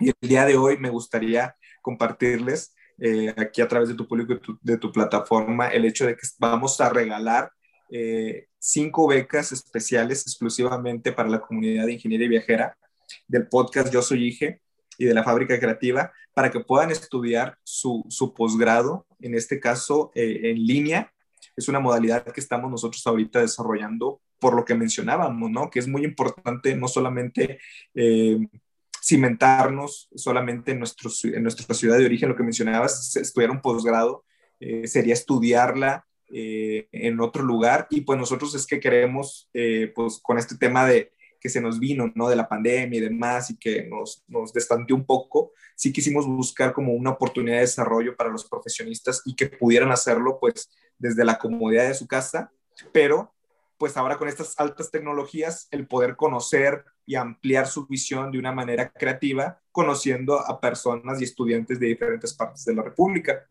Y el día de hoy me gustaría compartirles eh, aquí a través de tu público, de tu, de tu, plataforma, el hecho de que vamos a regalar eh, cinco becas especiales exclusivamente para la comunidad de ingeniería viajera del podcast Yo Soy Ige y de la Fábrica Creativa para que puedan estudiar su, su posgrado, en este caso eh, en línea. Es una modalidad que estamos nosotros ahorita desarrollando por lo que mencionábamos, ¿no? Que es muy importante no solamente eh, cimentarnos solamente en, nuestro, en nuestra ciudad de origen, lo que mencionabas, estudiar un posgrado, eh, sería estudiarla en otro lugar y pues nosotros es que queremos, pues con este tema de, que se nos vino, ¿no? De la pandemia y demás, y que nos, nos destanteó un poco, sí quisimos buscar como una oportunidad de desarrollo para los profesionistas y que pudieran hacerlo, pues, desde la comodidad de su casa, pero, pues, ahora con estas altas tecnologías, el poder conocer y ampliar su visión de una manera creativa, conociendo a personas y estudiantes de diferentes partes de la República.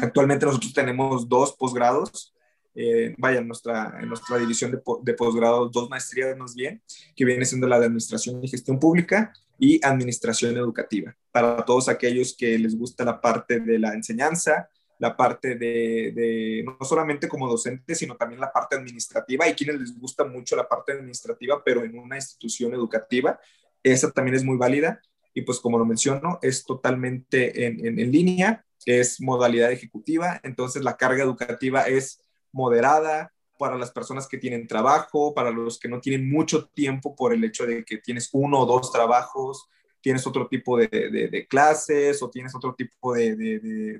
Actualmente nosotros tenemos dos posgrados eh, vaya, en nuestra, nuestra división de, de posgrado, dos maestrías más bien, que viene siendo la de Administración y Gestión Pública y Administración Educativa. Para todos aquellos que les gusta la parte de la enseñanza, la parte de, no solamente como docente, sino también la parte administrativa y quienes les gusta mucho la parte administrativa, pero en una institución educativa, esa también es muy válida. Y pues como lo menciono, es totalmente en, en, en línea, es modalidad ejecutiva, entonces la carga educativa es moderada, para las personas que tienen trabajo, para los que no tienen mucho tiempo por el hecho de que tienes uno o dos trabajos, tienes otro tipo de, clases o tienes otro tipo de,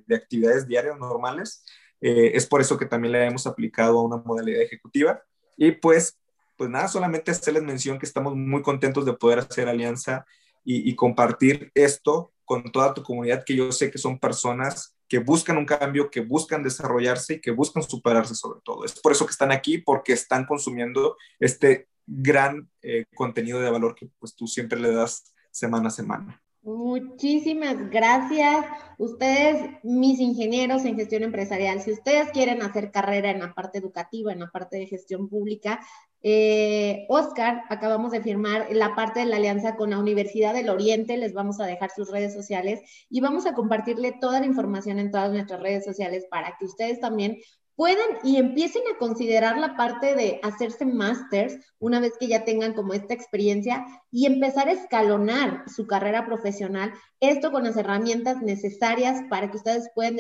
de actividades diarias normales. Eh, es por eso que también le hemos aplicado a una modalidad ejecutiva. Y pues, pues nada, solamente hacerles mención que estamos muy contentos de poder hacer alianza y, y compartir esto con toda tu comunidad, que yo sé que son personas que buscan un cambio, que buscan desarrollarse y que buscan superarse sobre todo. Es por eso que están aquí, porque están consumiendo este gran eh, contenido de valor que pues tú siempre le das semana a semana. Muchísimas gracias. Ustedes, mis ingenieros en gestión empresarial, si ustedes quieren hacer carrera en la parte educativa, en la parte de gestión pública, eh, Oscar, acabamos de firmar la parte de la alianza con la Universidad del Oriente, les vamos a dejar sus redes sociales y vamos a compartirle toda la información en todas nuestras redes sociales para que ustedes también puedan y empiecen a considerar la parte de hacerse másters una vez que ya tengan como esta experiencia y empezar a escalonar su carrera profesional, esto con las herramientas necesarias para que ustedes puedan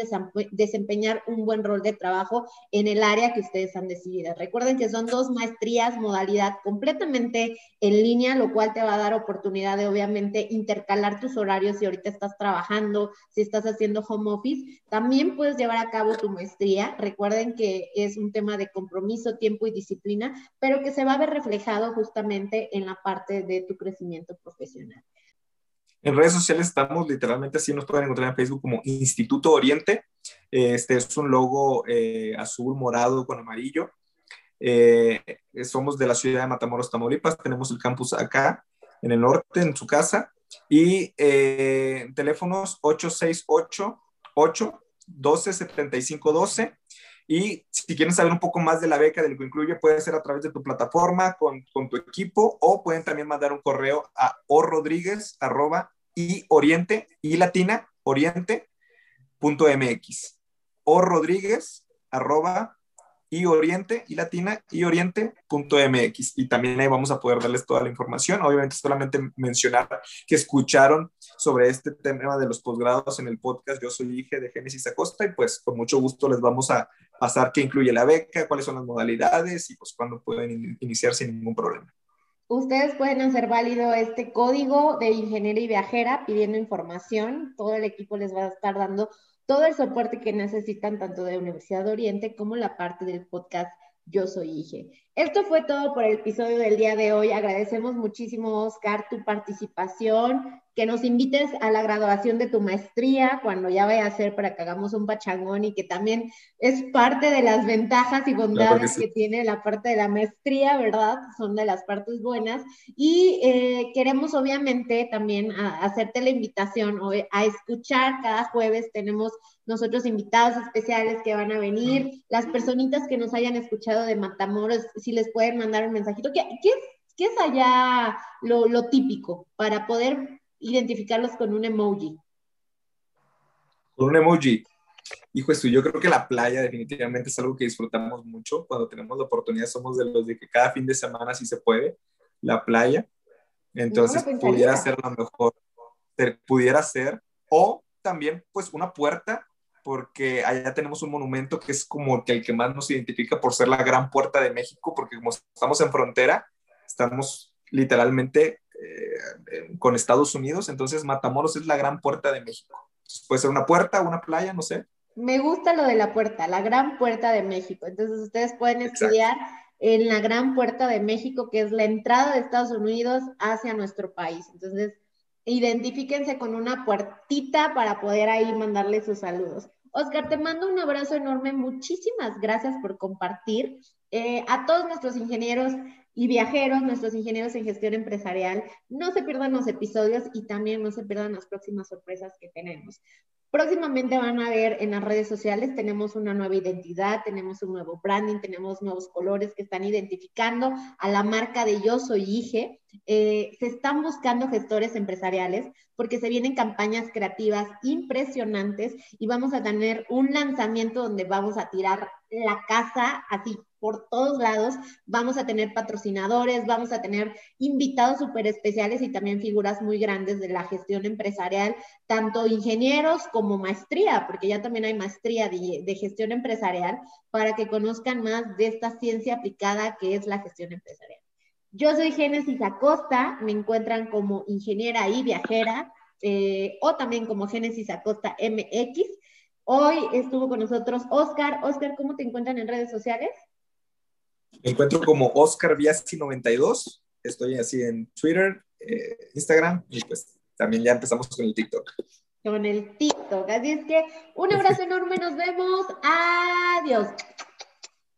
desempeñar un buen rol de trabajo en el área que ustedes han decidido. Recuerden que son dos maestrías, modalidad completamente en línea, lo cual te va a dar oportunidad de obviamente intercalar tus horarios si ahorita estás trabajando, si estás haciendo home office, también puedes llevar a cabo tu maestría. Recuerden que es un tema de compromiso, tiempo y disciplina, pero que se va a ver reflejado justamente en la parte de tu crecimiento profesional. En redes sociales estamos literalmente así, nos pueden encontrar en Facebook como Instituto Oriente. Este es un logo eh, azul, morado con amarillo. Eh, somos de la ciudad de Matamoros, Tamaulipas. Tenemos el campus acá, en el norte, en su casa. Y eh, teléfonos 868 8 12 75 12 y si quieren saber un poco más de la beca, de lo que incluye, puede ser a través de tu plataforma, con, con tu equipo, o pueden también mandar un correo a orrodríguez, arroba, y oriente, y latina, oriente, punto mx. O arroba, y Oriente y Latina y Oriente.mx. Y también ahí vamos a poder darles toda la información. Obviamente solamente mencionar que escucharon sobre este tema de los posgrados en el podcast Yo Soy Hija de Génesis Acosta y pues con mucho gusto les vamos a pasar qué incluye la beca, cuáles son las modalidades y pues cuándo pueden iniciar sin ningún problema. Ustedes pueden hacer válido este código de ingeniería y viajera pidiendo información. Todo el equipo les va a estar dando todo el soporte que necesitan tanto de Universidad de Oriente como la parte del podcast Yo Soy Ige. Esto fue todo por el episodio del día de hoy. Agradecemos muchísimo, Oscar, tu participación, que nos invites a la graduación de tu maestría cuando ya vaya a ser para que hagamos un pachangón y que también es parte de las ventajas y bondades que, tiene la parte de la maestría, ¿verdad? Son de las partes buenas. Y eh, queremos obviamente también hacerte la invitación a escuchar cada jueves. Tenemos nosotros invitados especiales que van a venir, las personitas que nos hayan escuchado de Matamoros, si les pueden mandar un mensajito. ¿Qué, qué, qué es allá lo, lo típico para poder identificarlos con un emoji? Con un emoji. Hijo esto, yo creo que la playa definitivamente es algo que disfrutamos mucho. Cuando tenemos la oportunidad, somos de los de que cada fin de semana, si se puede, la playa. Entonces, pudiera ser lo mejor. Pudiera ser. O también, pues, una puerta, porque allá tenemos un monumento que es como que el que más nos identifica por ser la gran puerta de México, porque como estamos en frontera, estamos literalmente eh, con Estados Unidos, entonces Matamoros es la gran puerta de México. Puede ser una puerta, una playa, no sé. Me gusta lo de la puerta, la gran puerta de México. Entonces ustedes pueden estudiar en la gran puerta de México, que es la entrada de Estados Unidos hacia nuestro país. Entonces, identifíquense con una puertita para poder ahí mandarle sus saludos. Oscar, te mando un abrazo enorme. Muchísimas gracias por compartir. Eh, a todos nuestros ingenieros y viajeros, nuestros ingenieros en gestión empresarial, no se pierdan los episodios y también no se pierdan las próximas sorpresas que tenemos. Próximamente van a ver en las redes sociales, tenemos una nueva identidad, tenemos un nuevo branding, tenemos nuevos colores que están identificando a la marca de Yo Soy Ige. Eh, se están buscando gestores empresariales porque se vienen campañas creativas impresionantes y vamos a tener un lanzamiento donde vamos a tirar la casa así por todos lados. Vamos a tener patrocinadores, vamos a tener invitados súper especiales y también figuras muy grandes de la gestión empresarial, tanto ingenieros como maestría, porque ya también hay maestría de, de gestión empresarial, para que conozcan más de esta ciencia aplicada que es la gestión empresarial. Yo soy Génesis Acosta, me encuentran como ingeniera y viajera, eh, o también como Génesis Acosta MX. Hoy estuvo con nosotros Oscar. Oscar, ¿cómo te encuentran en redes sociales? Me encuentro como Oscar Viasi92. Estoy así en Twitter, eh, Instagram y pues también ya empezamos con el TikTok. Con el TikTok. Así es que un abrazo enorme, nos vemos. Adiós.